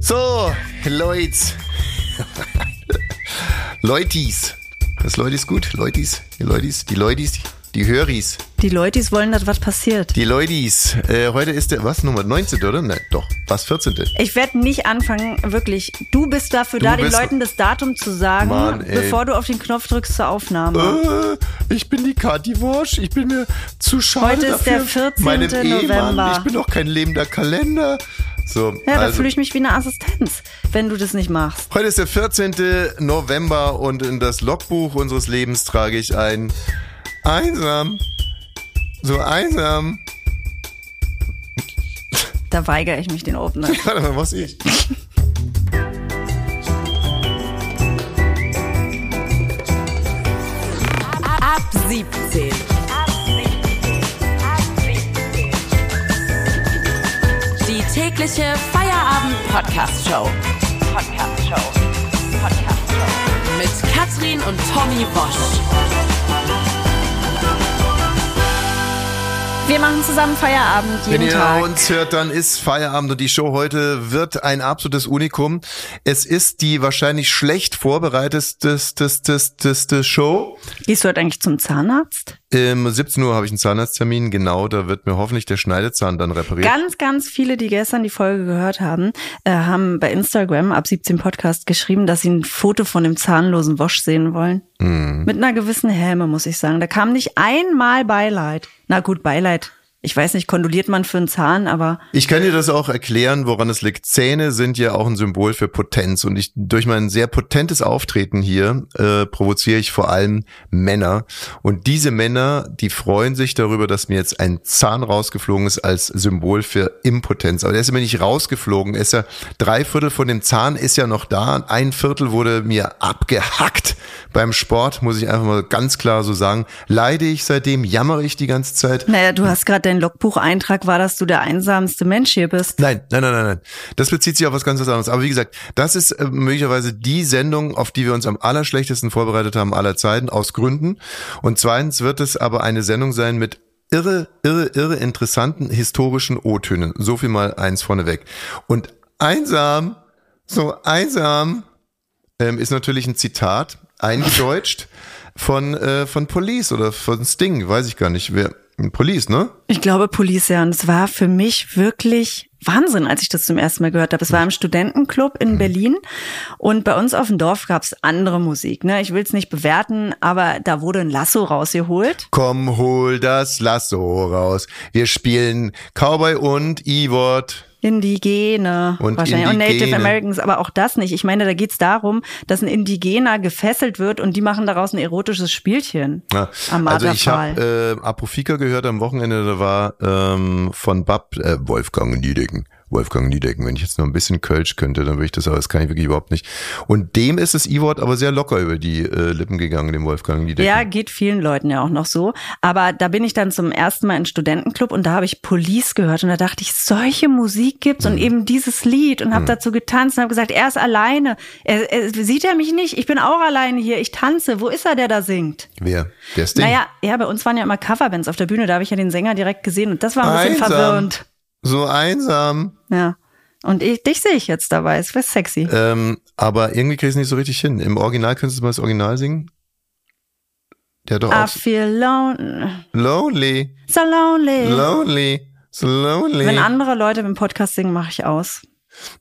So, Leute. Leutis. Das Leutis gut? Leutis? Die Leutis? Die Leutis? Die Höris. Die Leutis wollen, dass was passiert. Die Leutis. Äh, heute ist der, was, Nummer 19, oder? Nein, doch. Was, 14. Ich werde nicht anfangen, wirklich. Du bist dafür Du da, den bist- Leuten das Datum zu sagen, Mann, bevor du auf den Knopf drückst zur Aufnahme. Äh, ich bin die Kati Wosch. Ich bin mir zu schade Heute ist der dafür. 14. Meinem Ehemann. November. Ich bin doch kein lebender Kalender. So, ja, da also, fühle ich mich wie eine Assistenz, wenn du das nicht machst. Heute ist der 14. November und in das Logbuch unseres Lebens trage ich ein einsam. So einsam. Da weigere ich mich den Opener. Warte mal, was ich? Ab 17. tägliche Feierabend-Podcast-Show. Podcast-Show. Podcast-Show. Mit Katrin und Tommy Bosch. Wir machen zusammen Feierabend jeden Wenn ihr Tag. uns hört, dann ist Feierabend und die Show heute wird ein absolutes Unikum. Es ist die wahrscheinlich schlecht vorbereiteteste Show. Gehst du heute eigentlich zum Zahnarzt? Um 17 Uhr habe ich einen Zahnarzttermin, genau, da wird mir hoffentlich der Schneidezahn dann repariert. Ganz, ganz viele, die gestern die Folge gehört haben, äh, haben bei Instagram ab 17 Podcast geschrieben, dass sie ein Foto von dem zahnlosen Wosch sehen wollen. Mhm. Mit einer gewissen Häme, muss ich sagen. Da kam nicht einmal Beileid. Na gut, Beileid. Ich weiß nicht, kondoliert man für einen Zahn, aber Ich kann dir das auch erklären, woran es liegt. Zähne sind ja auch ein Symbol für Potenz und ich durch mein sehr potentes Auftreten hier äh, provoziere ich vor allem Männer und diese Männer, die freuen sich darüber, dass mir jetzt ein Zahn rausgeflogen ist als Symbol für Impotenz. Aber der ist mir nicht rausgeflogen, ist ja drei Viertel von dem Zahn ist ja noch da, ein Viertel wurde mir abgehackt beim Sport, muss ich einfach mal ganz klar so sagen. Leide ich seitdem, jammere ich die ganze Zeit. naja, du hast gerade dein Logbucheintrag war, dass du der einsamste Mensch hier bist. Nein, nein, nein, nein, nein. Das bezieht sich auf was ganz anderes. Aber wie gesagt, das ist äh, möglicherweise die Sendung, auf die wir uns am allerschlechtesten vorbereitet haben aller Zeiten, aus Gründen. Und zweitens wird es aber eine Sendung sein mit irre, irre, irre interessanten historischen O-Tönen. So viel mal eins vorneweg. Und einsam, so einsam, ähm, ist natürlich ein Zitat, eingedeutscht von, äh, von Police oder von Sting, weiß ich gar nicht, wer, Police, ne? Ich glaube, Police, ja. Und es war für mich wirklich Wahnsinn, als ich das zum ersten Mal gehört habe. Es war im Studentenclub in Berlin und bei uns auf dem Dorf gab es andere Musik. Ne? Ich will es nicht bewerten, aber da wurde ein Lasso rausgeholt. Komm, hol das Lasso raus. Wir spielen Cowboy und E-Wort. Indigene Und wahrscheinlich und Native Indigene. Americans, aber auch das nicht. Ich meine, da geht's darum, dass ein Indigener gefesselt wird und die machen daraus ein erotisches Spielchen. Ja, Am also ich habe äh, Apofika gehört am Wochenende, da war ähm, von Bab, äh, Wolfgang Niedecken. Wolfgang Niedecken, wenn ich jetzt noch ein bisschen Kölsch könnte, dann würde ich das, aber das kann ich wirklich überhaupt nicht. Und dem ist das E-Wort aber sehr locker über die äh, Lippen gegangen, dem Wolfgang Niedecken. Ja, geht vielen Leuten ja auch noch so. Aber da bin ich dann zum ersten Mal in Studentenclub und da habe ich Police gehört und da dachte ich, solche Musik gibt's Mhm. und eben dieses Lied und habe dazu getanzt und habe gesagt, er ist alleine. Er, er, sieht er mich nicht? Ich bin auch alleine hier. Ich tanze. Wo ist er, der da singt? Wer? Der Sting? Naja, ja, bei uns waren ja immer Coverbands auf der Bühne. Da habe ich ja den Sänger direkt gesehen und das war ein bisschen Einsam. verwirrend. So einsam. Ja. Und ich, dich sehe ich jetzt dabei. Es wäre sexy. Ähm, aber irgendwie krieg ich es nicht so richtig hin. Im Original könntest du mal das Original singen? Der hat doch I auch feel lonely. Lonely, So lonely. lonely, so lonely. Wenn andere Leute im Podcast singen, mache ich aus.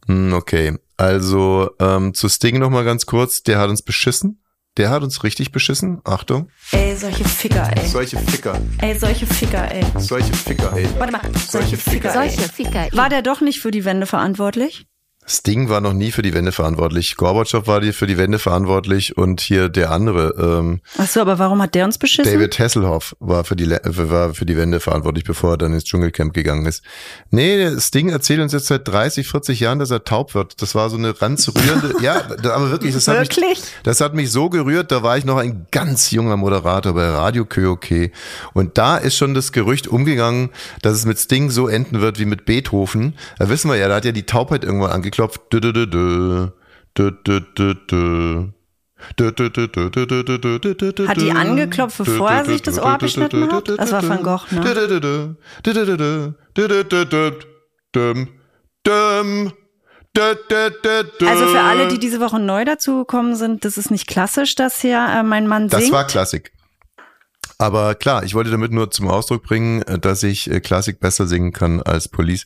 Hm, Okay, also ähm, zu Sting noch mal ganz kurz. Der hat uns beschissen. Der hat uns richtig beschissen. Achtung. Ey, solche Ficker, ey. Solche Ficker. Ey, solche Ficker, ey. Solche Ficker, ey. Warte mal, solche Ficker, Solche ey. Ficker. War der doch nicht für die Wende verantwortlich? Sting war noch nie für die Wende verantwortlich. Gorbatschow war die für die Wende verantwortlich und hier der andere, ähm, Ach so, aber warum hat der uns beschissen? David Hasselhoff war für die Le- war für die Wende verantwortlich, bevor er dann ins Dschungelcamp gegangen ist. Nee, Sting erzählt uns jetzt seit 30, 40 Jahren, dass er taub wird. Das war so eine ganz rührende, ja, aber wirklich, das hat mich, das hat mich so gerührt, da war ich noch ein ganz junger Moderator bei Radio KOK und da ist schon das Gerücht umgegangen, dass es mit Sting so enden wird wie mit Beethoven. Da wissen wir ja, da hat ja die Taubheit irgendwann angeklopft. Dö. Hat die angeklopft, bevor er sich das Ohr abgeschnitten hat? Das war Van Gogh, ne? Also für alle, die diese Woche neu dazugekommen sind, das ist nicht klassisch, dass hier äh, mein Mann Das singt. war Klassik. Aber klar, ich wollte damit nur zum Ausdruck bringen, äh, dass ich äh, Klassik besser singen kann als Police.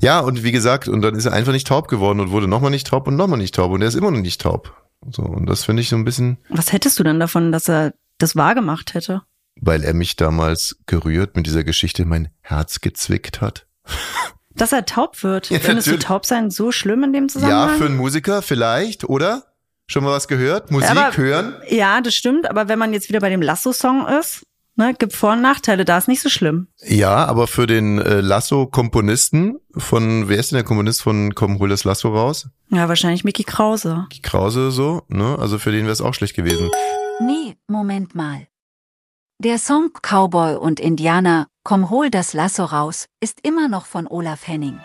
Ja, und wie gesagt, und dann ist er einfach nicht taub geworden und wurde nochmal nicht taub und nochmal nicht taub und er ist immer noch nicht taub. So, und das finde ich so ein bisschen, Was hättest du denn davon, dass er das wahrgemacht hätte? weil er mich damals gerührt mit dieser Geschichte mein Herz gezwickt hat. Dass er taub wird. Ja, Findest natürlich. du taub sein so schlimm in dem Ja, Zusammenhang? für einen Musiker vielleicht, oder? Schon mal was gehört? Musik Aber- hören? ja, das stimmt, aber wenn man jetzt wieder bei dem Lasso-Song ist, ne, gibt Vor- und Nachteile, da ist nicht so schlimm. Ja, aber für den äh, Lasso-Komponisten von, wer ist denn der Komponist von Komm, hol das Lasso raus? Ja, wahrscheinlich Mickey Krause. Die Krause so, ne? Also für den wäre es auch schlecht gewesen. Nee, Moment mal. Der Song Cowboy und Indianer, komm hol das Lasso raus, ist immer noch von Olaf Henning.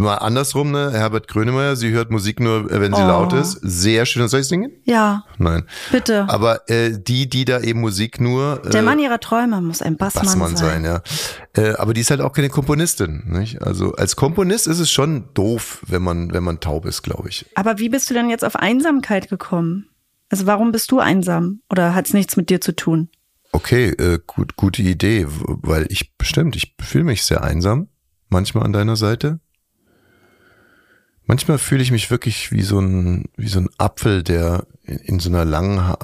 Mal andersrum, ne? Herbert Grönemeyer, sie hört Musik nur, äh, wenn sie Oh. laut ist. Sehr schön. Soll ich singen? Ja, Nein. bitte. Aber äh, die, die da eben Musik nur. Äh, Der Mann ihrer Träume muss ein Bassmann, Bassmann sein, ja. Äh, aber die ist halt auch keine Komponistin, nicht? Also als Komponist ist es schon doof, wenn man, wenn man taub ist, glaube ich. Aber wie bist du denn jetzt auf Einsamkeit gekommen? Also warum bist du einsam? Oder hat es nichts mit dir zu tun? Okay, äh, gut, gute Idee, weil ich bestimmt, ich fühle mich sehr einsam, manchmal an deiner Seite. Manchmal fühle ich mich wirklich wie so ein, wie so ein Apfel, der in, so einer langen ha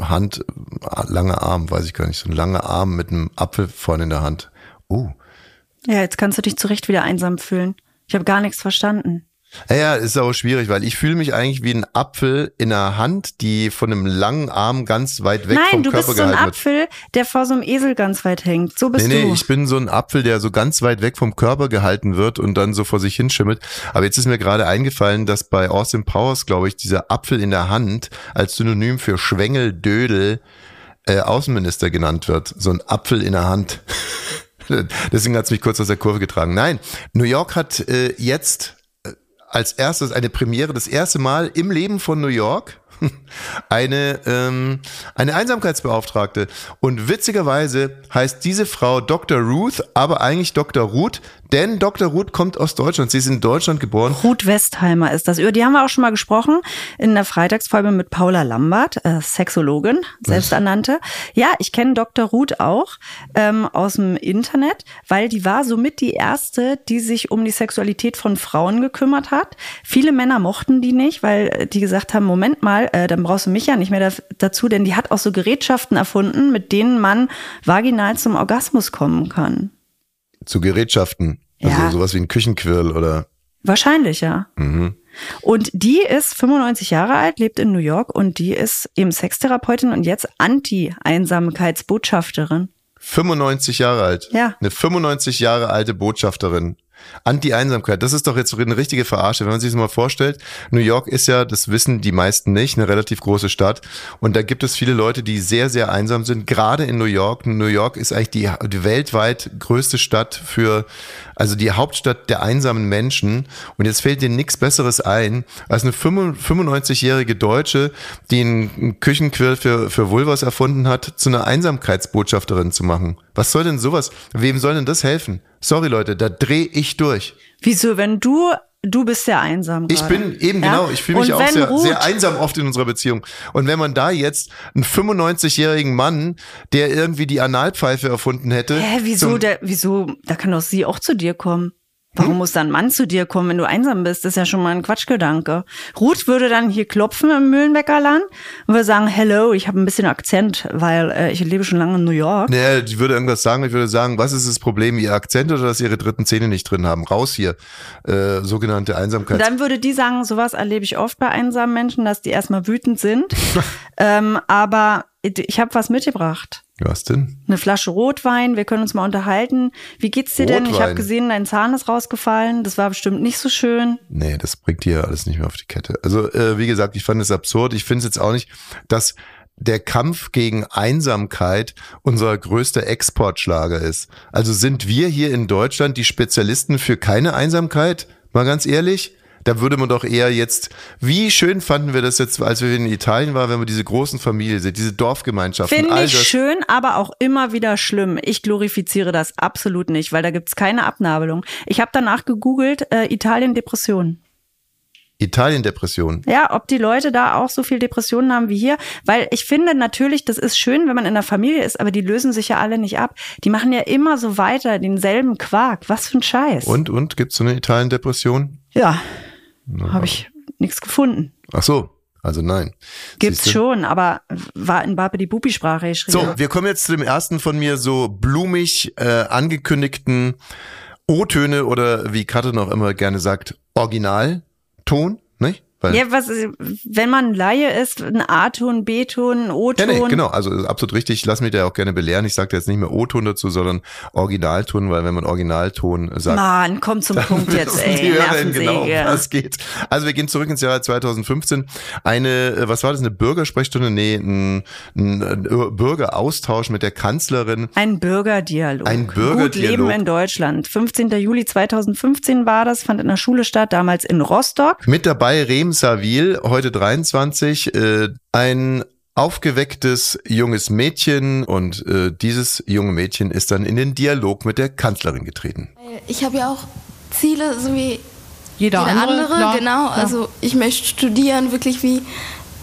Hand, äh, lange Arm, weiß ich gar nicht, so ein langer Arm mit einem Apfel vorne in der Hand. Oh, Ja, jetzt kannst du dich zu Recht wieder einsam fühlen. Ich habe gar nichts verstanden. Ja, ist auch schwierig, weil ich fühle mich eigentlich wie ein Apfel in der Hand, die von einem langen Arm ganz weit weg Nein, vom du Körper bist so ein gehalten wird. Apfel, der vor so einem Esel ganz weit hängt. So bist Nee, nee, du. ich bin so ein Apfel, der so ganz weit weg vom Körper gehalten wird und dann so vor sich hinschimmelt. Aber jetzt ist mir gerade eingefallen, dass bei Austin Powers, glaube ich, dieser Apfel in der Hand als Synonym für Schwengeldödel äh, Außenminister genannt wird. So ein Apfel in der Hand. Deswegen hat es mich kurz aus der Kurve getragen. Nein, New York hat äh, jetzt als erstes eine Premiere, das erste Mal im Leben von New York eine, ähm, eine Einsamkeitsbeauftragte. Und witzigerweise heißt diese Frau Dr. Ruth, aber eigentlich Dr. Ruth, denn Dr. Ruth kommt aus Deutschland. Sie ist in Deutschland geboren. Ruth Westheimer ist das. Über die haben wir auch schon mal gesprochen in der Freitagsfolge mit Paula Lambert, äh, Sexologin, selbsternannte. Ja, ich kenne Dr. Ruth auch ähm, aus dem Internet, weil die war somit die erste, die sich um die Sexualität von Frauen gekümmert hat. Viele Männer mochten die nicht, weil äh, die gesagt haben, Moment mal, äh, dann brauchst du mich ja nicht mehr da, dazu, denn die hat auch so Gerätschaften erfunden, mit denen man vaginal zum Orgasmus kommen kann. Zu Gerätschaften. Also Ja. sowas wie ein Küchenquirl oder. Wahrscheinlich, ja. Und die ist 95 Jahre alt, lebt in New York und die ist eben Sextherapeutin und jetzt Anti-Einsamkeitsbotschafterin. 95 Jahre alt. Ja. Eine 95 Jahre alte Botschafterin. Anti-Einsamkeit, das ist doch jetzt eine richtige Verarsche, wenn man sich das mal vorstellt. New York ist ja, das wissen die meisten nicht, eine relativ große Stadt. Und da gibt es viele Leute, die sehr, sehr einsam sind, gerade in New York. New York ist eigentlich die, die weltweit größte Stadt für, also die Hauptstadt der einsamen Menschen. Und jetzt fällt dir nichts Besseres ein, als eine 95-jährige Deutsche, die einen Küchenquill für, für Vulvas erfunden hat, zu einer Einsamkeitsbotschafterin zu machen. Was soll denn sowas? Wem soll denn das helfen? Sorry Leute, da dreh ich durch. Wieso, wenn du, du bist sehr einsam Ich gerade. bin eben Ja? genau, ich fühle mich auch sehr, Ruth, sehr einsam oft in unserer Beziehung. Und wenn man da jetzt einen 95-jährigen Mann, der irgendwie die Analpfeife erfunden hätte, Hä, wieso, der, wieso, da kann doch sie auch zu dir kommen. Warum Hm? muss da ein Mann zu dir kommen, wenn du einsam bist? Das ist ja schon mal ein Quatschgedanke. Ruth würde dann hier klopfen im Mühlenbeckerland und würde sagen, hello, ich habe ein bisschen Akzent, weil äh, ich lebe schon lange in New York. Nee, ich würde irgendwas sagen. Ich würde sagen, was ist das Problem? Ihr Akzent oder dass ihre dritten Zähne nicht drin haben? Raus hier. Äh, sogenannte Einsamkeit. Dann würde die sagen, sowas erlebe ich oft bei einsamen Menschen, dass die erstmal wütend sind. ähm, aber ich habe was mitgebracht. Was denn? Eine Flasche Rotwein, wir können uns mal unterhalten. Wie geht's dir denn? Ich habe Rotwein? gesehen, dein Zahn ist rausgefallen. Das war bestimmt nicht so schön. Nee, das bringt hier alles nicht mehr auf die Kette. Also, äh, wie gesagt, ich fand es absurd. Ich finde es jetzt auch nicht, dass der Kampf gegen Einsamkeit unser größter Exportschlager ist. Also sind wir hier in Deutschland die Spezialisten für keine Einsamkeit? Mal ganz ehrlich? Da würde man doch eher jetzt, wie schön fanden wir das jetzt, als wir in Italien waren, wenn wir diese großen Familien sehen, diese Dorfgemeinschaften, Finde ich schön, aber auch immer wieder schlimm. Ich glorifiziere das absolut nicht, weil da gibt's keine Abnabelung. Ich habe danach gegoogelt, äh, Italien Depression. Italien-Depression. Ja, ob die Leute da auch so viel Depressionen haben wie hier. Weil ich finde natürlich, das ist schön, wenn man in der Familie ist, aber die lösen sich ja alle nicht ab. Die machen ja immer so weiter, denselben Quark. Was für ein Scheiß. Und, und, gibt's so eine Italien-Depression? Ja, habe ich nichts gefunden. Ach so, also nein. Gibt's Siehste? schon, aber war in Babe die Bubi-Sprache geschrieben. So, wir kommen jetzt zu dem ersten von mir so blumig äh, angekündigten O-Töne oder wie Katrin noch immer gerne sagt, Originalton, nicht? Ja, was, wenn man Laie ist, ein A-Ton, B-Ton, ja, O-Ton. nee, genau, also ist absolut richtig. Ich lass mich da auch gerne belehren. Ich sage jetzt nicht mehr O-Ton dazu, sondern Originalton, weil wenn man Originalton sagt, Mann, komm zum Punkt jetzt, ey. die Hörerinnen genau, was geht. Also wir gehen zurück ins Jahr 2015. Eine, äh, was war das, eine Bürgersprechstunde? Nee, ein, ein, ein Bürgeraustausch mit der Kanzlerin. Ein Bürgerdialog. Ein Gut Bürgerdialog. Leben in Deutschland. 15. Juli 2015 war das, fand in der Schule statt, damals in Rostock. Mit dabei Rehm Savil, heute 23, äh, ein aufgewecktes junges Mädchen und äh, dieses junge Mädchen ist dann in den Dialog mit der Kanzlerin getreten. Ich habe ja auch Ziele, so wie Jeder, jeder andere, klar, genau. klar. Also ich möchte studieren, wirklich wie,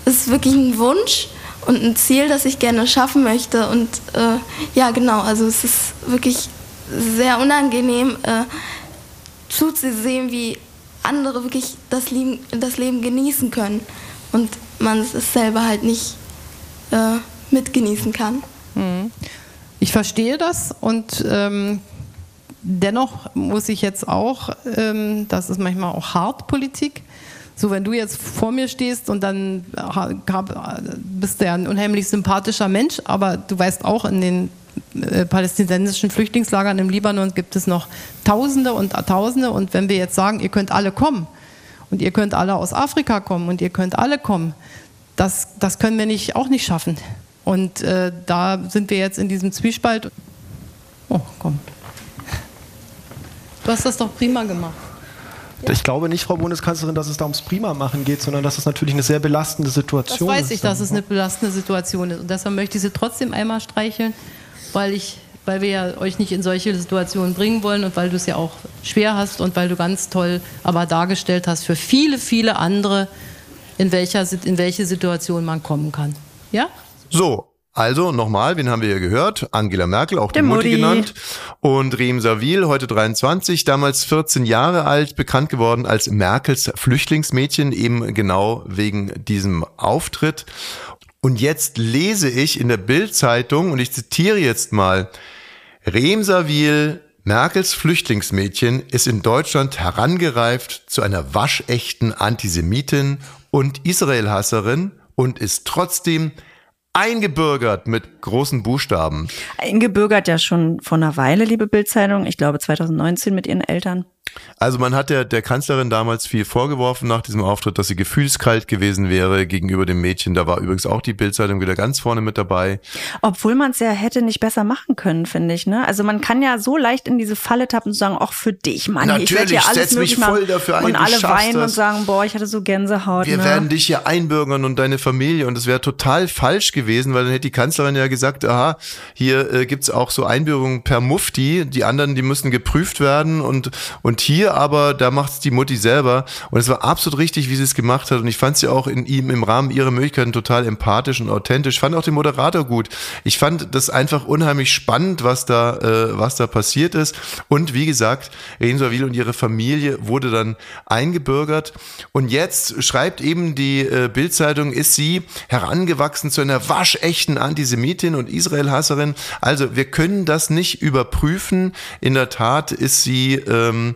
es ist wirklich ein Wunsch und ein Ziel, das ich gerne schaffen möchte. Und äh, ja, genau, also es ist wirklich sehr unangenehm äh, zuzusehen, wie andere wirklich das Leben, das Leben genießen können und man es selber halt nicht äh, mitgenießen kann. Ich verstehe das und ähm, dennoch muss ich jetzt auch, ähm, das ist manchmal auch hart Politik. So, wenn du jetzt vor mir stehst und dann ha- hab, bist du ja ein unheimlich sympathischer Mensch, aber du weißt auch, in den äh, palästinensischen Flüchtlingslagern im Libanon gibt es noch Tausende und Tausende. Und wenn wir jetzt sagen, ihr könnt alle kommen und ihr könnt alle aus Afrika kommen und ihr könnt alle kommen, das, das können wir nicht, auch nicht schaffen. Und äh, da sind wir jetzt in diesem Zwiespalt. Oh, komm. Du hast das doch prima gemacht. Ich glaube nicht, Frau Bundeskanzlerin, dass es da ums Prima-Machen geht, sondern dass es natürlich eine sehr belastende Das Situation weiß ist. ich, dass es eine belastende Situation ist. Und deshalb möchte ich sie trotzdem einmal streicheln, weil, ich, weil wir ja euch nicht in solche Situationen bringen wollen und weil du es ja auch schwer hast und weil du ganz toll aber dargestellt hast für viele, viele andere, in, welcher, Sit- in welche Situation man kommen kann. Ja? So, also nochmal, wen haben wir hier gehört? Angela Merkel, auch die Der Mutti genannt. Und Rehm Savil, heute 23, damals 14 Jahre alt, bekannt geworden als Merkels Flüchtlingsmädchen, eben genau wegen diesem Auftritt. Und jetzt lese ich in der Bild-Zeitung, und ich zitiere jetzt mal, Rehm Savil, Merkels Flüchtlingsmädchen, ist in Deutschland herangereift zu einer waschechten Antisemitin und Israelhasserin und ist trotzdem eingebürgert mit großen Buchstaben. Eingebürgert ja schon vor einer Weile, liebe Bildzeitung. Ich glaube 2019 mit ihren Eltern. Also man hat der, der Kanzlerin damals viel vorgeworfen nach diesem Auftritt, dass sie gefühlskalt gewesen wäre gegenüber dem Mädchen. Da war übrigens auch die Bildzeitung wieder ganz vorne mit dabei. Obwohl man es ja hätte nicht besser machen können, finde ich. Ne? Also man kann ja so leicht in diese Falle tappen und sagen, ach für dich, Mann, ich werde Natürlich, hier alles mich voll dafür ein, und alle weinen und das. sagen, boah, ich hatte so Gänsehaut. Wir ne? werden dich hier einbürgern und deine Familie. Und es wäre total falsch gewesen, weil dann hätte die Kanzlerin ja gesagt, aha, hier äh, gibt's auch so Einbürgerungen per Mufti. Die anderen, die müssen geprüft werden. Und, und hier aber, da macht's die Mutti selber. Und es war absolut richtig, wie sie es gemacht hat. Und ich fand sie auch in ihm im Rahmen ihrer Möglichkeiten total empathisch und authentisch. Fand auch den Moderator gut. Ich fand das einfach unheimlich spannend, was da, äh, was da passiert ist. Und wie gesagt, Renzo Wil und ihre Familie wurde dann eingebürgert. Und jetzt schreibt eben die äh, Bildzeitung, ist sie herangewachsen zu einer waschechten Antisemitin und Israelhasserin. Also wir können das nicht überprüfen. In der Tat ist sie ähm,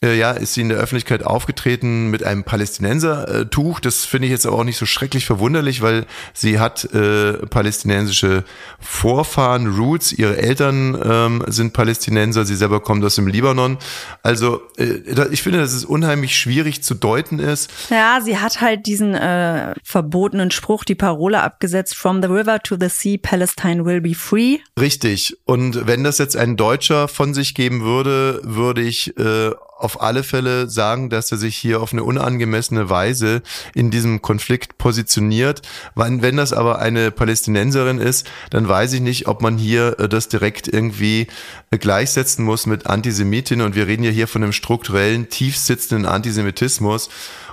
ja, ist sie in der Öffentlichkeit aufgetreten mit einem Palästinenser-Tuch. Das finde ich jetzt aber auch nicht so schrecklich verwunderlich, weil sie hat äh, palästinensische Vorfahren, Roots. Ihre Eltern ähm, sind Palästinenser, sie selber kommt aus dem Libanon. Also äh, ich finde, dass es unheimlich schwierig zu deuten ist. Ja, sie hat halt diesen äh, verbotenen Spruch, die Parole abgesetzt, from the river to the sea, Palestine will be free. Richtig. Und wenn das jetzt ein Deutscher von sich geben würde, würde ich äh, auf alle Fälle sagen, dass er sich hier auf eine unangemessene Weise in diesem Konflikt positioniert. Wenn, wenn das aber eine Palästinenserin ist, dann weiß ich nicht, ob man hier äh, das direkt irgendwie äh, gleichsetzen muss mit Antisemitin. Und wir reden ja hier von einem strukturellen, tief sitzenden Antisemitismus.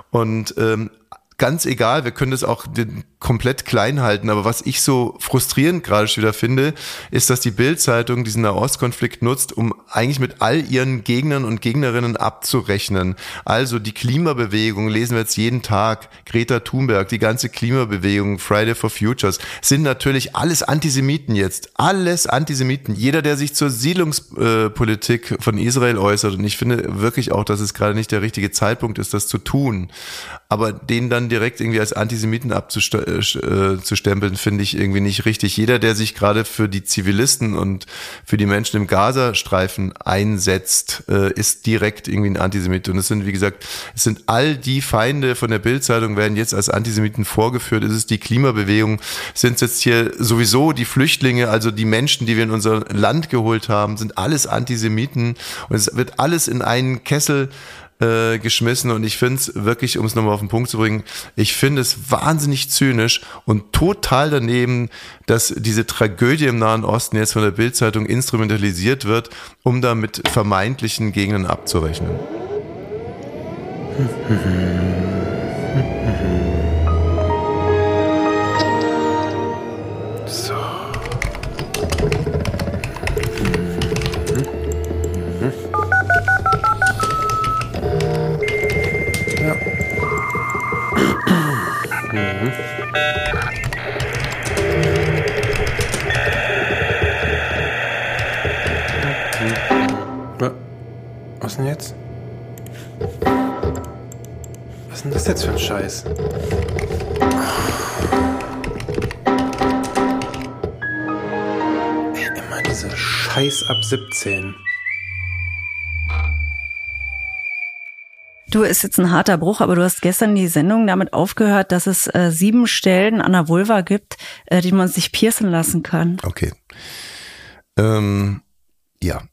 Und ähm, ganz egal, wir können das auch komplett klein halten, aber was ich so frustrierend gerade schon wieder finde, ist, dass die Bild-Zeitung diesen Nahostkonflikt nutzt, um eigentlich mit all ihren Gegnern und Gegnerinnen abzurechnen. Also die Klimabewegung lesen wir jetzt jeden Tag, Greta Thunberg, die ganze Klimabewegung, Friday for Futures, sind natürlich alles Antisemiten jetzt, alles Antisemiten. Jeder, der sich zur Siedlungspolitik von Israel äußert, und ich finde wirklich auch, dass es gerade nicht der richtige Zeitpunkt ist, das zu tun, aber den dann direkt irgendwie als Antisemiten abzustellen, äh, stempeln, finde ich irgendwie nicht richtig. Jeder, der sich gerade für die Zivilisten und für die Menschen im Gazastreifen einsetzt, äh, ist direkt irgendwie ein Antisemit. Und es sind, wie gesagt, es sind all die Feinde von der Bildzeitung werden jetzt als Antisemiten vorgeführt. Es ist die Klimabewegung, sind jetzt hier sowieso die Flüchtlinge, also die Menschen, die wir in unser Land geholt haben, sind alles Antisemiten. Und es wird alles in einen Kessel äh, geschmissen und ich finde es wirklich, um es nochmal auf den Punkt zu bringen, ich finde es wahnsinnig zynisch und total daneben, dass diese Tragödie im Nahen Osten jetzt von der Bildzeitung instrumentalisiert wird, um da mit vermeintlichen Gegnern abzurechnen. das jetzt für ein Scheiß? Ey, immer diese Scheiß ab 17. Du, ist jetzt ein harter Bruch, aber du hast gestern die Sendung damit aufgehört, dass es äh, sieben Stellen an der Vulva gibt, äh, die man sich piercen lassen kann. Okay. Ähm, ja.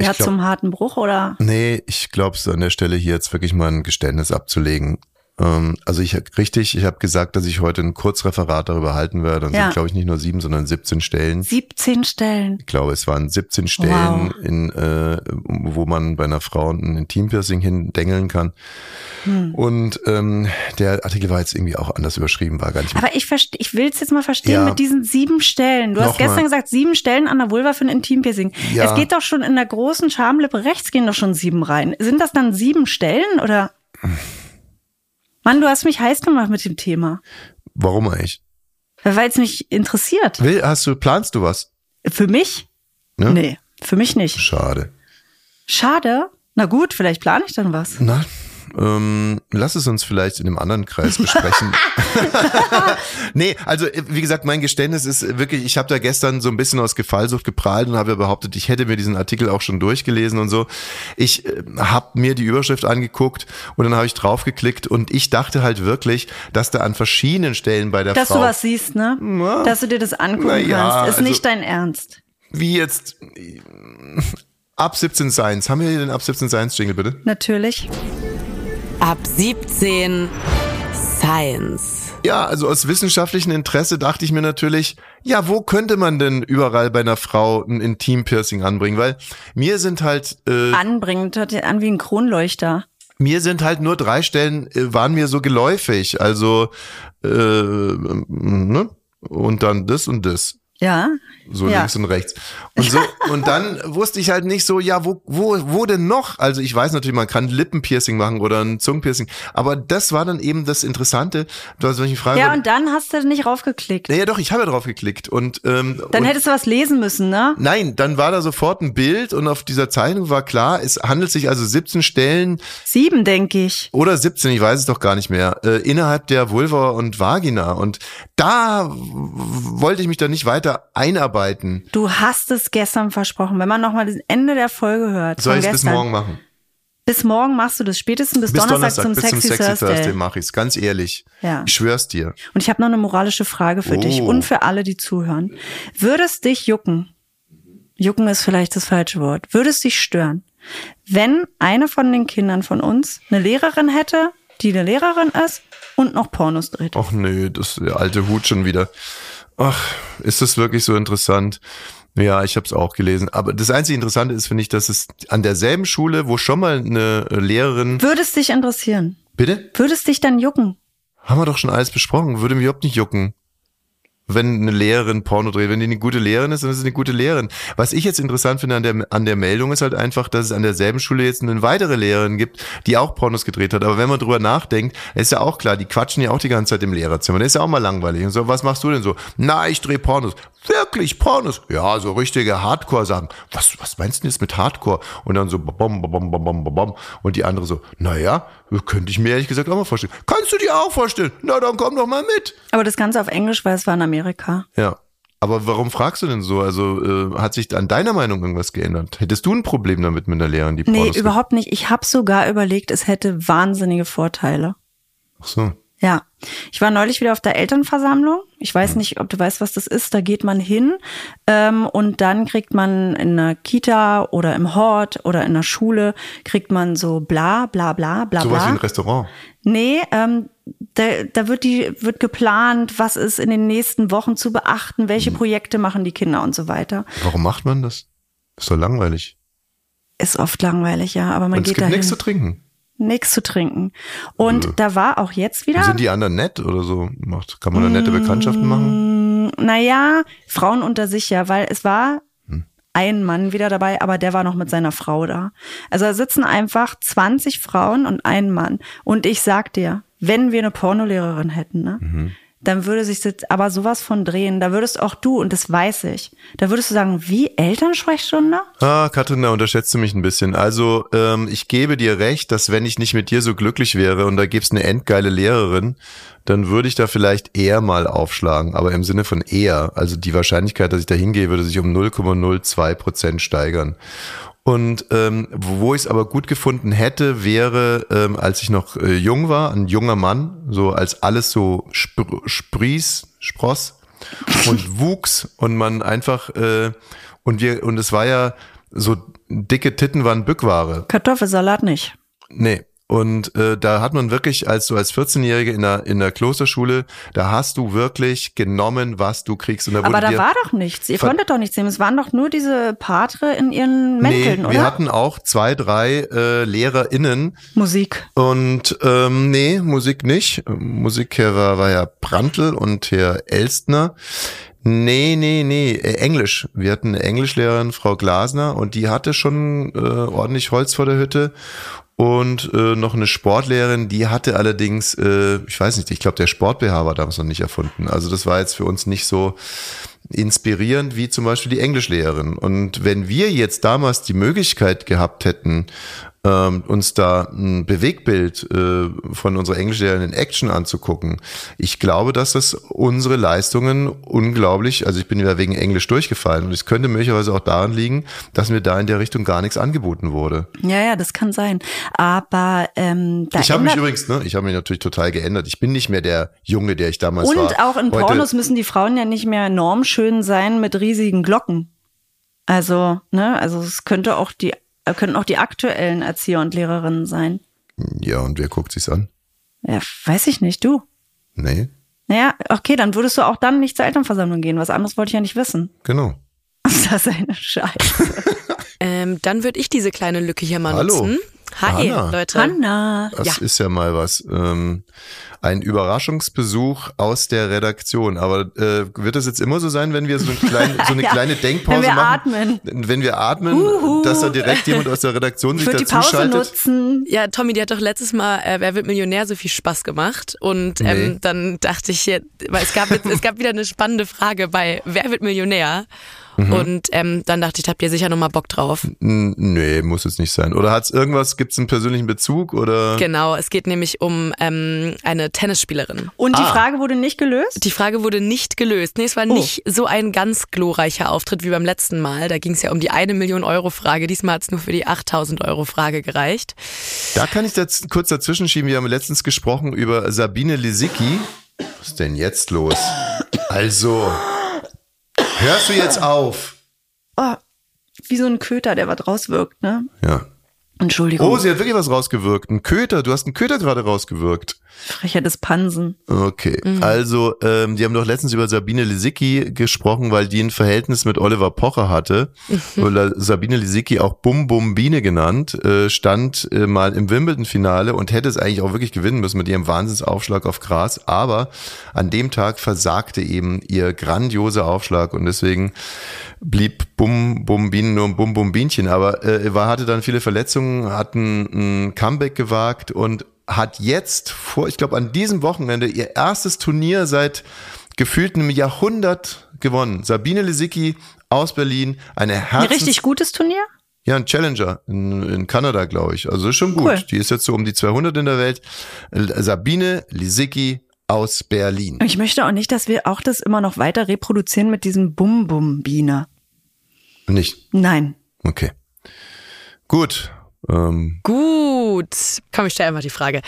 Ja, glaub- zum harten Bruch oder? Nee, ich glaube es an der Stelle hier jetzt wirklich mal ein Geständnis abzulegen. Ähm, also ich richtig, ich habe gesagt, dass ich heute ein Kurzreferat darüber halten werde. Und Ja. sind, glaube ich, nicht nur sieben, sondern 17 Stellen. 17 Stellen. Ich glaube, es waren 17 Stellen, Wow. in, äh, wo man bei einer Frau ein Intimpiercing hindengeln kann. Hm. Und ähm, der Artikel war jetzt irgendwie auch anders überschrieben, war gar nicht Aber ich ich will es jetzt mal verstehen Ja. mit diesen sieben Stellen. Du hast Nochmal. gestern gesagt, sieben Stellen an der Vulva für ein Intimpiercing. Ja. Es geht doch schon in der großen Schamlippe rechts gehen doch schon sieben rein. Sind das dann sieben Stellen oder? Mann, du hast mich heiß gemacht mit dem Thema. Warum eigentlich? Weil es mich interessiert. Will, hast du, planst du was? Für mich? Ne? Nee, für mich nicht. Schade. Schade. Na gut, vielleicht plane ich dann was. Na, ähm, lass es uns vielleicht in einem anderen Kreis besprechen. nee, also wie gesagt, mein Geständnis ist wirklich, ich habe da gestern so ein bisschen aus Gefallsucht geprahlt und habe ja behauptet, ich hätte mir diesen Artikel auch schon durchgelesen und so. Ich äh, habe mir die Überschrift angeguckt und dann habe ich draufgeklickt und ich dachte halt wirklich, dass da an verschiedenen Stellen bei der Dass Frau du was siehst, ne? Dass du dir das angucken Na ja, kannst. Ist also- nicht dein Ernst. wie jetzt äh, ab 17 Science. Haben wir hier den ab 17 Science Jingle bitte? Natürlich. Ab 17 Science. Ja, also aus wissenschaftlichem Interesse dachte ich mir natürlich, ja, wo könnte man denn überall bei einer Frau ein Intimpiercing anbringen? Weil mir sind halt, äh, Anbringend, hört sich an wie ein Kronleuchter. mir sind halt nur drei Stellen, äh, waren mir so geläufig. Also, äh, ne? Und dann das und das. Ja. So Ja. links und rechts. Und so, und dann wusste ich halt nicht so, ja, wo, wo, wo denn noch? Also ich weiß natürlich, man kann Lippenpiercing machen oder ein Zungenpiercing. Aber das war dann eben das Interessante. Du hast mich Frage. Ja, und dann hast du nicht raufgeklickt. ja, doch, ich habe ja drauf geklickt. Und, ähm, Dann und, hättest du was lesen müssen, ne? Nein, dann war da sofort ein Bild und auf dieser Zeichnung war klar, es handelt sich also 17 Stellen Sieben, denke ich. oder 17, ich weiß es doch gar nicht mehr, äh, innerhalb der Vulva und Vagina. Und da wollte ich mich dann nicht weiter einarbeiten. Du hast es gestern versprochen. Wenn man nochmal das Ende der Folge hört. Soll ich es bis morgen machen? Bis morgen machst du das. Spätestens bis, Bis Donnerstag, zum bis Sexy, zum Sexy Thursday, Thursday. mache ich es, ganz ehrlich. Ja. Ich schwör's dir. Und ich habe noch eine moralische Frage für dich Oh. und für alle, die zuhören. Würde es dich jucken? Jucken ist vielleicht das falsche Wort. Würde es dich stören, wenn eine von den Kindern von uns eine Lehrerin hätte, die eine Lehrerin ist und noch Pornos dreht? Ach nö, das der alte Hut schon wieder. Ach, ist das wirklich so interessant? Ja, ich habe es auch gelesen. Aber das einzige Interessante ist, finde ich, dass es an derselben Schule, wo schon mal eine Lehrerin Würde es dich interessieren? Bitte? Würde es dich dann jucken? Haben wir doch schon alles besprochen. Würde mich überhaupt nicht jucken. Wenn eine Lehrerin Porno dreht, wenn die eine gute Lehrerin ist, dann ist sie eine gute Lehrerin. Was ich jetzt interessant finde an der, an der Meldung ist halt einfach, dass es an derselben Schule jetzt eine weitere Lehrerin gibt, die auch Pornos gedreht hat. Aber wenn man drüber nachdenkt, ist ja auch klar, die quatschen ja auch die ganze Zeit im Lehrerzimmer. Das ist ja auch mal langweilig. Und so, was machst du denn so? Na, ich drehe Pornos. Wirklich Pornos? Ja, so richtige Hardcore-Sachen. Was, was meinst du denn jetzt mit Hardcore? Und dann so bom, bom, bom, bom, bom. Und die andere so, naja, könnte ich mir ehrlich gesagt auch mal vorstellen. Kannst du dir auch vorstellen? Na, dann komm doch mal mit. Aber das Ganze auf Englisch, weil es war in Amerika. Ja. Aber warum fragst du denn so? Also äh, hat sich an deiner Meinung irgendwas geändert? Hättest du ein Problem damit mit einer Lehrerin, die Nee, Pornos überhaupt nicht. Ich habe sogar überlegt, es hätte wahnsinnige Vorteile. Ach so. Ja, ich war neulich wieder auf der Elternversammlung. Ich weiß nicht, ob du weißt, was das ist. Da geht man hin ähm, und dann kriegt man in einer Kita oder im Hort oder in der Schule kriegt man so bla bla bla bla Sowas wie ein bla. Restaurant. Nee, ähm, da, da wird die wird geplant, was ist in den nächsten Wochen zu beachten, welche Hm. Projekte machen die Kinder und so weiter. Warum macht man das? Ist doch langweilig. Ist oft langweilig, ja, aber man Und es geht gibt da nichts zu trinken. Nichts zu trinken. Und da war auch jetzt wieder. Sind die anderen nett oder so? Macht, kann man da nette Bekanntschaften machen? Mm, Naja, Frauen unter sich ja, weil es war Hm. ein Mann wieder dabei, aber der war noch mit seiner Frau da. Also da sitzen einfach 20 Frauen und ein Mann. Und ich sag dir, wenn wir eine Pornolehrerin hätten, ne, Mhm. Dann würde sich das aber sowas von drehen. Da würdest auch du, und das weiß ich, da würdest du sagen, wie Elternsprechstunde? Ah, Katrin, da unterschätzt du mich ein bisschen. Also, ähm, ich gebe dir recht, dass wenn ich nicht mit dir so glücklich wäre und da gibt's eine endgeile Lehrerin, dann würde ich da vielleicht eher mal aufschlagen, aber im Sinne von eher. Also die Wahrscheinlichkeit, dass ich da hingehe, würde sich um 0,02 Prozent steigern. Und ähm, wo ich es aber gut gefunden hätte, wäre, ähm, als ich noch äh, jung war, ein junger Mann, so als alles so spr sprieß, spross und wuchs und man einfach äh, und wir und es war ja so dicke Titten waren Bückware. Kartoffelsalat nicht. Nee. Und äh, da hat man wirklich, als du als 14-Jährige in der, in der Klosterschule, da hast du wirklich genommen, was du kriegst. Und da Aber da war doch nichts. Ihr konntet doch nichts nehmen. Es waren doch nur diese Patre in ihren Mänteln, nee, oder? wir hatten auch zwei, drei äh, LehrerInnen, Musik. Und ähm, nee, Musik nicht. Musik war, war ja Brandl und Herr Elstner. Nee, nee, nee, äh, Englisch. Wir hatten eine Englischlehrerin, Frau Glasner, und die hatte schon äh, ordentlich Holz vor der Hütte. Und äh, noch eine Sportlehrerin, die hatte allerdings, äh, ich weiß nicht, ich glaube, der Sport-BH war damals noch nicht erfunden. Also das war jetzt für uns nicht so inspirierend wie zum Beispiel die Englischlehrerin. Und wenn wir jetzt damals die Möglichkeit gehabt hätten, ähm, uns da ein Bewegbild äh, von unserer Englischlehrerin in Action anzugucken, ich glaube, dass das unsere Leistungen unglaublich, also ich bin ja wegen Englisch durchgefallen und es könnte möglicherweise auch daran liegen, dass mir da in der Richtung gar nichts angeboten wurde. Ja, ja, das kann sein. Aber ähm, da ich habe mich übrigens, ne, ich habe mich natürlich total geändert. Ich bin nicht mehr der Junge, der ich damals war. Und auch in Heute- Pornos müssen die Frauen ja nicht mehr normschön sein mit riesigen Glocken. Also, ne, also es könnte auch die, könnten auch die aktuellen Erzieher und Lehrerinnen sein. Ja, und wer guckt sich's an? Ja, weiß ich nicht, du. Nee, Naja, okay, dann würdest du auch dann nicht zur Elternversammlung gehen. Was anderes wollte ich ja nicht wissen. genau. Das ist eine Scheiße. Ähm, dann würde ich diese kleine Lücke hier mal Hallo. nutzen. Hi, Hanna. Leute. Hanna. Das Ja. ist ja mal was. Ähm, ein Überraschungsbesuch aus der Redaktion. Aber äh, wird das jetzt immer so sein, wenn wir so, ein klein, so eine Ja, kleine Denkpause wenn wir machen? atmen. Wenn wir atmen, Huhu. dass da direkt jemand aus der Redaktion Ich sich würde die Pause dazuschaltet? nutzen. Ja, Tommy, die hat doch letztes Mal äh, Wer wird Millionär so viel Spaß gemacht. Und Nee. ähm, dann dachte ich, jetzt- weil es gab, jetzt- es gab wieder eine spannende Frage bei Wer wird Millionär? Mhm. Und ähm, dann dachte ich, habt ihr sicher nochmal Bock drauf. N- Nee, muss es nicht sein. Oder hat's irgendwas, gibt's einen persönlichen Bezug? Oder? Genau, es geht nämlich um ähm, eine Tennisspielerin. Und die Ah. Frage wurde nicht gelöst? Die Frage wurde nicht gelöst. Nee, es war Oh. nicht so ein ganz glorreicher Auftritt wie beim letzten Mal. Da ging es ja um die eine Million Euro Frage. Diesmal hat es nur für die 8000 Euro Frage gereicht. Da kann ich jetzt kurz dazwischen schieben. Wir haben letztens gesprochen über Sabine Lisicki. Was ist denn jetzt los? Also, hörst du jetzt auf? Oh, wie so ein Köter, der was rauswirkt, ne? Ja. Entschuldigung. Oh, sie hat wirklich was rausgewirkt. Ein Köter, du hast einen Köter gerade rausgewirkt. Frecher des Pansen. Okay, also ähm, die haben doch letztens über Sabine Lisicki gesprochen, weil die ein Verhältnis mit Oliver Pocher hatte. Oder Sabine Lisicki, auch Bum Bum Biene genannt, äh, stand äh, mal im Wimbledon-Finale und hätte es eigentlich auch wirklich gewinnen müssen mit ihrem Wahnsinnsaufschlag auf Gras. Aber an dem Tag versagte eben ihr grandioser Aufschlag und deswegen blieb Bum Bum Biene nur ein Bum Bum Bienchen. Aber äh, war hatte dann viele Verletzungen, hat ein, ein Comeback gewagt und hat jetzt vor, ich glaube, an diesem Wochenende ihr erstes Turnier seit gefühlt einem Jahrhundert gewonnen. Sabine Lisicki aus Berlin, eine Ein Herzens... richtig gutes Turnier? Ja, ein Challenger in, in Kanada, glaube ich. Also ist schon gut. Cool. Die ist jetzt so um die 200 in der Welt. Sabine Lisicki aus Berlin. Ich möchte auch nicht, dass wir auch das immer noch weiter reproduzieren mit diesem Bum-Bum-Biene. Nicht? Nein. Okay. Gut. Ähm, Gut. Komm, ich stelle einfach die Frage.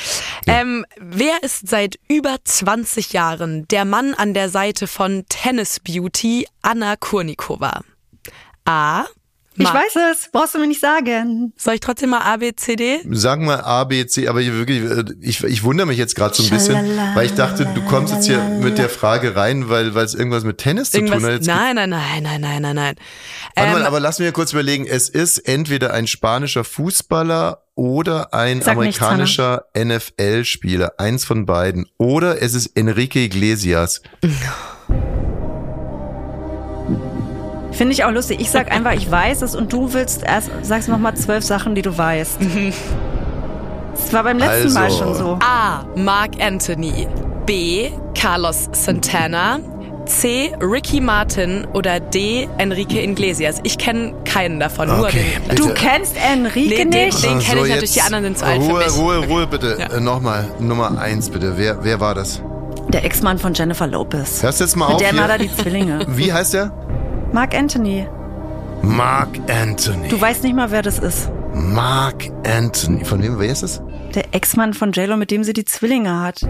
Ähm, wer ist seit über 20 Jahren der Mann an der Seite von Tennis Beauty Anna Kurnikova? A. Ich Ma- weiß es, brauchst du mir nicht sagen. Soll ich trotzdem mal A, B, C, D? sagen wir A, B, C, aber hier wirklich, äh, ich, ich wundere mich jetzt gerade so ein bisschen, weil ich dachte, du kommst jetzt hier mit der Frage rein, weil weil es irgendwas mit Tennis zu Irgendwas? tun hat. Jetzt Nein, nein, nein, nein, nein, nein, nein. Warte Ähm, mal, aber lass mir kurz überlegen, es ist entweder ein spanischer Fußballer oder ein Sag amerikanischer NFL-Spieler, eins von beiden. Oder es ist Enrique Iglesias. Finde ich auch lustig. Ich sag einfach, ich weiß es und du willst erst, sagst noch mal zwölf Sachen, die du weißt. Das war beim letzten Mal Also. schon so. A. Mark Anthony. B. Carlos Santana. C. Ricky Martin oder D. Enrique Iglesias. Ich kenne keinen davon, nur Okay, den. Du kennst Enrique Nee, den- nicht? den- Ah, kenn ich natürlich, die anderen sind zu alt für Ruhe, mich. Ruhe, Ruhe, bitte. Ja. Äh, Nochmal, Nummer eins, bitte. Wer, wer war das? Der Ex-Mann von Jennifer Lopez. Hörst du jetzt mal Mit auf dem hier? hat er die Zwillinge. Wie heißt der? Mark Anthony. Mark Anthony. Du weißt nicht mal, wer das ist. Mark Anthony. Von wem, wer ist das? Der Ex-Mann von JLo, mit dem sie die Zwillinge hat.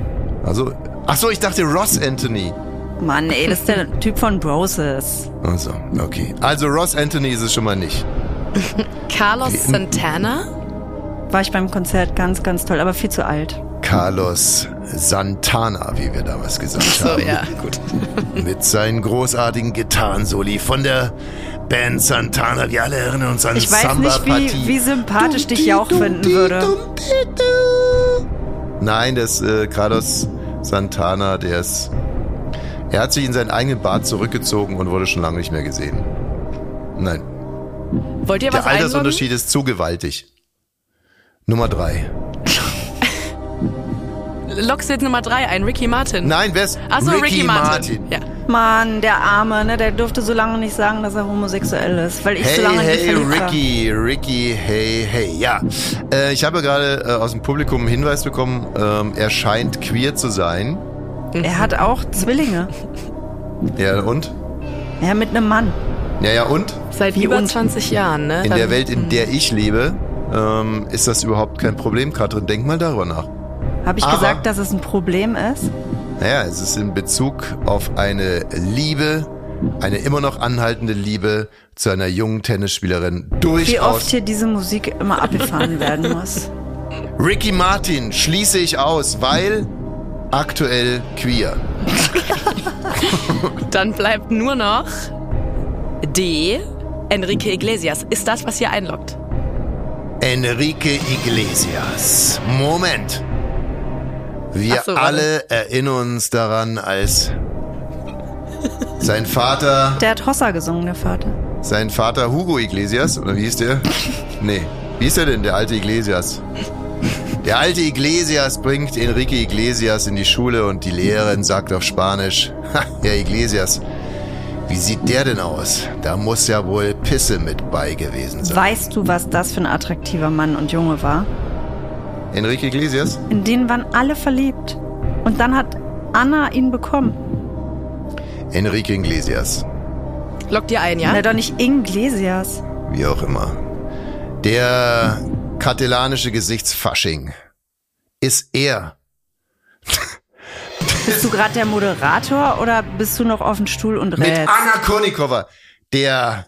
Also, ach so, ich dachte Ross Anthony. Mann, ey, das ist der Typ von Broses. Also, okay. Also Ross Anthony ist es schon mal nicht. Carlos Santana? War ich beim Konzert ganz, ganz toll, aber viel zu alt. Carlos Santana, wie wir damals gesagt So, haben. ja, gut. Mit seinen großartigen Gitarrensoli von der Band Santana. Wir alle erinnern uns an Ich weiß nicht, wie, wie sympathisch dich Jauch finden würde. Nein, das äh, Carlos Santana, der ist. Er hat sich in seinen eigenen Bart zurückgezogen und wurde schon lange nicht mehr gesehen. Nein, Wollt ihr was der einloggen? Altersunterschied ist zu gewaltig. Nummer drei. Lockst du jetzt Nummer drei ein, Ricky Martin? Nein, wer ist Achso, Ricky, Martin. Ja. Mann, der Arme, ne, der durfte so lange nicht sagen, dass er homosexuell ist, weil ich so Hey, lange nicht hey, verliebt war. Ricky, Ricky, hey, hey. Ja, äh, ich habe gerade äh, aus dem Publikum einen Hinweis bekommen, ähm, er scheint queer zu sein. Er hat auch Zwillinge. Ja, und? Ja, mit einem Mann. Ja, ja, und? Seit Wie über und? 20 Jahren, ne? In Dann- der Welt, in der ich lebe, ähm, ist das überhaupt kein Problem, Katrin. Denk mal darüber nach. Habe ich Aber- gesagt, dass es ein Problem ist? Naja, es ist in Bezug auf eine Liebe, eine immer noch anhaltende Liebe zu einer jungen Tennisspielerin. Wie Durchaus. oft hier diese Musik immer abgefahren werden muss. Ricky Martin schließe ich aus, weil aktuell queer. Dann bleibt nur noch D. Enrique Iglesias. Ist das, was ihr einloggt? Enrique Iglesias. Moment. Wir so, warte. alle erinnern uns daran, als sein Vater, Der hat Hossa gesungen, der Vater. sein Vater Hugo Iglesias, oder wie hieß der? Nee, wie hieß der denn, der alte Iglesias? Der alte Iglesias bringt Enrique Iglesias in die Schule und die Lehrerin sagt auf Spanisch, ha, Herr Iglesias, wie sieht der denn aus? Da muss ja wohl Pisse mit bei gewesen sein. Weißt du, was das für ein attraktiver Mann und Junge war? Enrique Iglesias? In den waren alle verliebt. Und dann hat Anna ihn bekommen. Enrique Iglesias. Loggt ihr ein, ja? Na doch nicht Iglesias. wie auch immer. Der katalanische Gesichtsfasching ist er. Bist du gerade der Moderator oder bist du noch auf dem Stuhl und Mit rätst? Anna Kournikova, der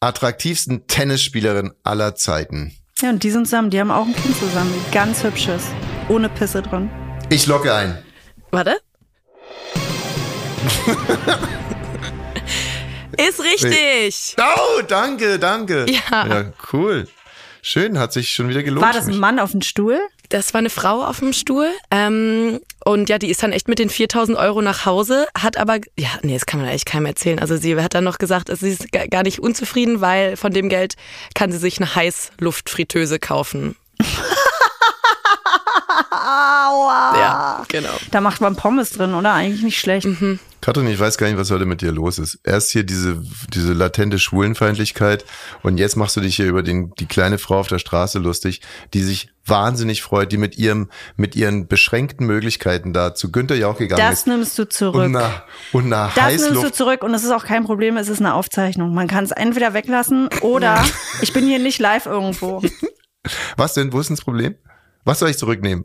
attraktivsten Tennisspielerin aller Zeiten. Ja, und die sind zusammen. Die haben auch ein Kind zusammen. Ganz hübsches. Ohne Pisse dran. Ich locke ein. Warte. Ist richtig. Oh, danke, danke. Ja. Ja, cool. Schön, hat sich schon wieder gelohnt. War das ein. Mann auf dem Stuhl? Das war eine Frau auf dem Stuhl. Ähm, und ja, die ist dann echt mit den 4000 Euro nach Hause, hat aber, ja, nee, das kann man eigentlich keinem erzählen. Also sie hat dann noch gesagt, sie ist ga- gar nicht unzufrieden, weil von dem Geld kann sie sich eine Heißluftfritteuse kaufen. Aua. Ja, genau. Da macht man Pommes drin, oder? Eigentlich nicht schlecht. Katrin, ich weiß gar nicht, was heute mit dir los ist. Erst hier diese, diese latente Schwulenfeindlichkeit und jetzt machst du dich hier über den, die kleine Frau auf der Straße lustig, die sich wahnsinnig freut, die mit ihrem, mit ihren beschränkten Möglichkeiten da zu Günther Jauch gegangen Das ist. nimmst du zurück. Und nach, und nach Das nimmst du Heißluft. zurück und es ist auch kein Problem, es ist eine Aufzeichnung. Man kann es entweder weglassen oder ich bin hier nicht live irgendwo. Was denn? Wo ist denn das Problem? Was soll ich zurücknehmen?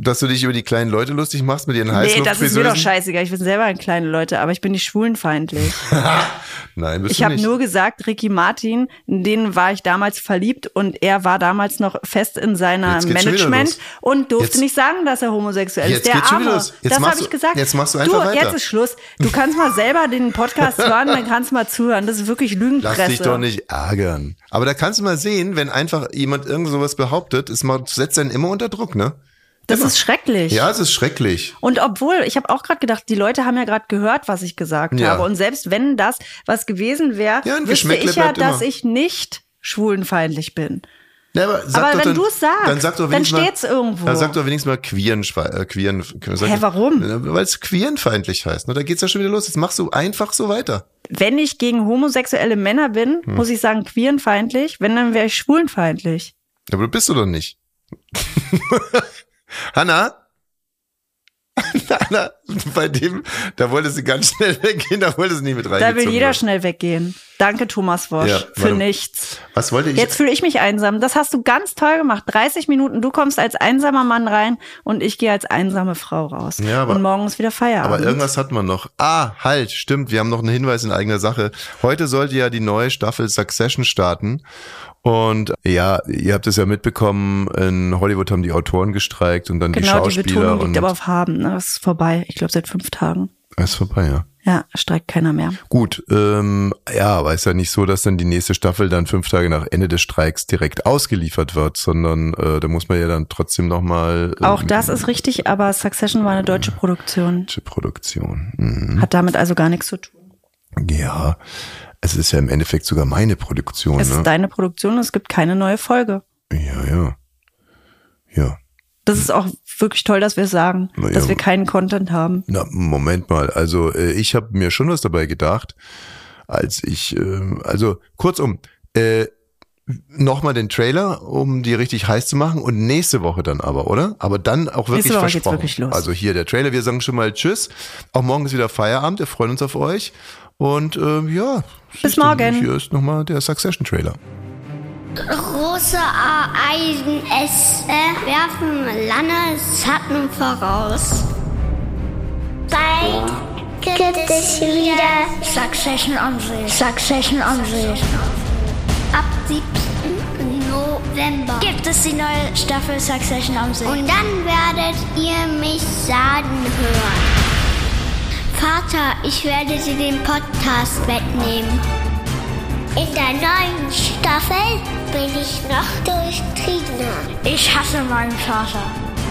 Dass du dich über die kleinen Leute lustig machst mit ihren Nee, das ist mir doch Heißluftfriseusen? scheißegal. Ich bin selber ein kleine Leute, aber ich bin nicht schwulenfeindlich. Nein, bist Ich du habe nicht. nur gesagt, Ricky Martin, in den war ich damals verliebt und er war damals noch fest in seiner Management und durfte Jetzt- nicht sagen, dass er homosexuell ist. Der Arme. Jetzt das habe ich gesagt. jetzt machst du einfach du, weiter. Jetzt ist Schluss. Du kannst mal selber den Podcast hören, dann kannst du mal zuhören. Das ist wirklich Lügenpresse. Lass dich doch nicht ärgern. Aber da kannst du mal sehen, wenn einfach jemand irgend sowas behauptet, ist man setzt einen immer unter Druck, ne? Das ist schrecklich. Ja, es ist schrecklich. Und obwohl, ich habe auch gerade gedacht, die Leute haben ja gerade gehört, was ich gesagt Ja. habe. Und selbst wenn das was gewesen wäre, Ja, wüsste ich ja, dass immer. ich nicht schwulenfeindlich bin. Ja, aber Aber wenn dann, du's sagst, dann, sag doch dann steht's mal, irgendwo. Dann sag doch wenigstens mal queeren, äh, queeren. Hä, warum? Weil es queerenfeindlich heißt. Ne? Da geht's ja schon wieder los. Jetzt machst du einfach so weiter. Wenn ich gegen homosexuelle Männer bin, Hm. muss ich sagen queerenfeindlich. Wenn, dann wäre ich schwulenfeindlich. Aber du bist du doch nicht. Hanna? Hanna, bei dem, da wollte sie ganz schnell weggehen, da wollte sie nicht mit Da reingezogen will jeder schnell weggehen. Danke, Thomas Wosch, Ja, für nichts. Was wollte ich? Jetzt fühle ich mich einsam. Das hast du ganz toll gemacht. 30 Minuten, du kommst als einsamer Mann rein und ich gehe als einsame Frau raus. Ja, aber- und morgen ist wieder Feierabend. Aber irgendwas hat man noch. Ah, halt, stimmt. Wir haben noch einen Hinweis in eigener Sache. Heute sollte ja die neue Staffel Succession starten. Und ja, ihr habt es ja mitbekommen, in Hollywood haben die Autoren gestreikt und dann die Genau, die Schauspieler. Betonung und liegt aber auf haben. Ne? Das ist vorbei. Ich glaube, seit fünf Tagen. ist vorbei, ja. Ja, streikt keiner mehr. Gut, ähm, ja, aber ist ja nicht so, dass dann die nächste Staffel dann fünf Tage nach Ende des Streiks direkt ausgeliefert wird, sondern äh, da muss man ja dann trotzdem nochmal. Auch das ist richtig, aber Succession war eine deutsche Produktion. Deutsche Produktion. Mhm. Hat damit also gar nichts zu tun. Ja, es ist ja im Endeffekt sogar meine Produktion. Es ne? ist deine Produktion und es gibt keine neue Folge. Ja, ja. Ja. Das ist auch wirklich toll, dass wir sagen, Na ja. dass wir keinen Content haben. Na, Moment mal. Also äh, ich habe mir schon was dabei gedacht, als ich, äh, also kurzum, äh, nochmal den Trailer, um die richtig heiß zu machen und nächste Woche dann aber, oder? Aber dann auch wirklich Nächste Woche versprochen. wirklich los. Also hier der Trailer, wir sagen schon mal Tschüss. Auch morgen ist wieder Feierabend, wir freuen uns auf euch. Und äh, ja, Bis morgen. Hier ist nochmal der Succession-Trailer. Große Ereignisse werfen lange Schatten voraus. Bald gibt es wieder Succession on. Succession on. Ab 7. November gibt es die neue Staffel Succession on. Und dann werdet ihr mich sagen hören. Vater, ich werde dir den Podcast wegnehmen. In der neuen Staffel bin ich noch durchtriebener. Ich hasse meinen Vater,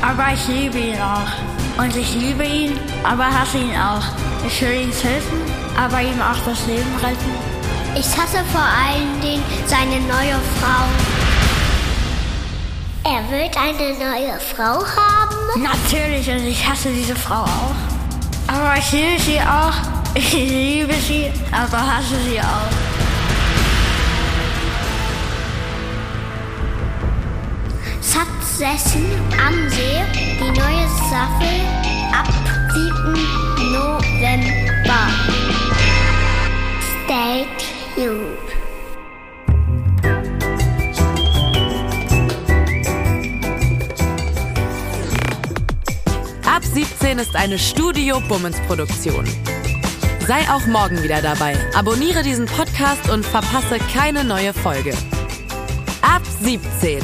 aber ich liebe ihn auch. Und ich liebe ihn, aber hasse ihn auch. Ich will ihm helfen, aber ihm auch das Leben retten. Ich hasse vor allen Dingen seine neue Frau. Er wird eine neue Frau haben? Natürlich, und ich hasse diese Frau auch. Aber ich liebe sie auch. Ich liebe sie, aber hasse sie auch. Succession am See, die neue Staffel ab 7. November. Stay tuned. Ab 17 ist eine Studio Bummens Produktion. Sei auch morgen wieder dabei. Abonniere diesen Podcast und verpasse keine neue Folge. Ab 17.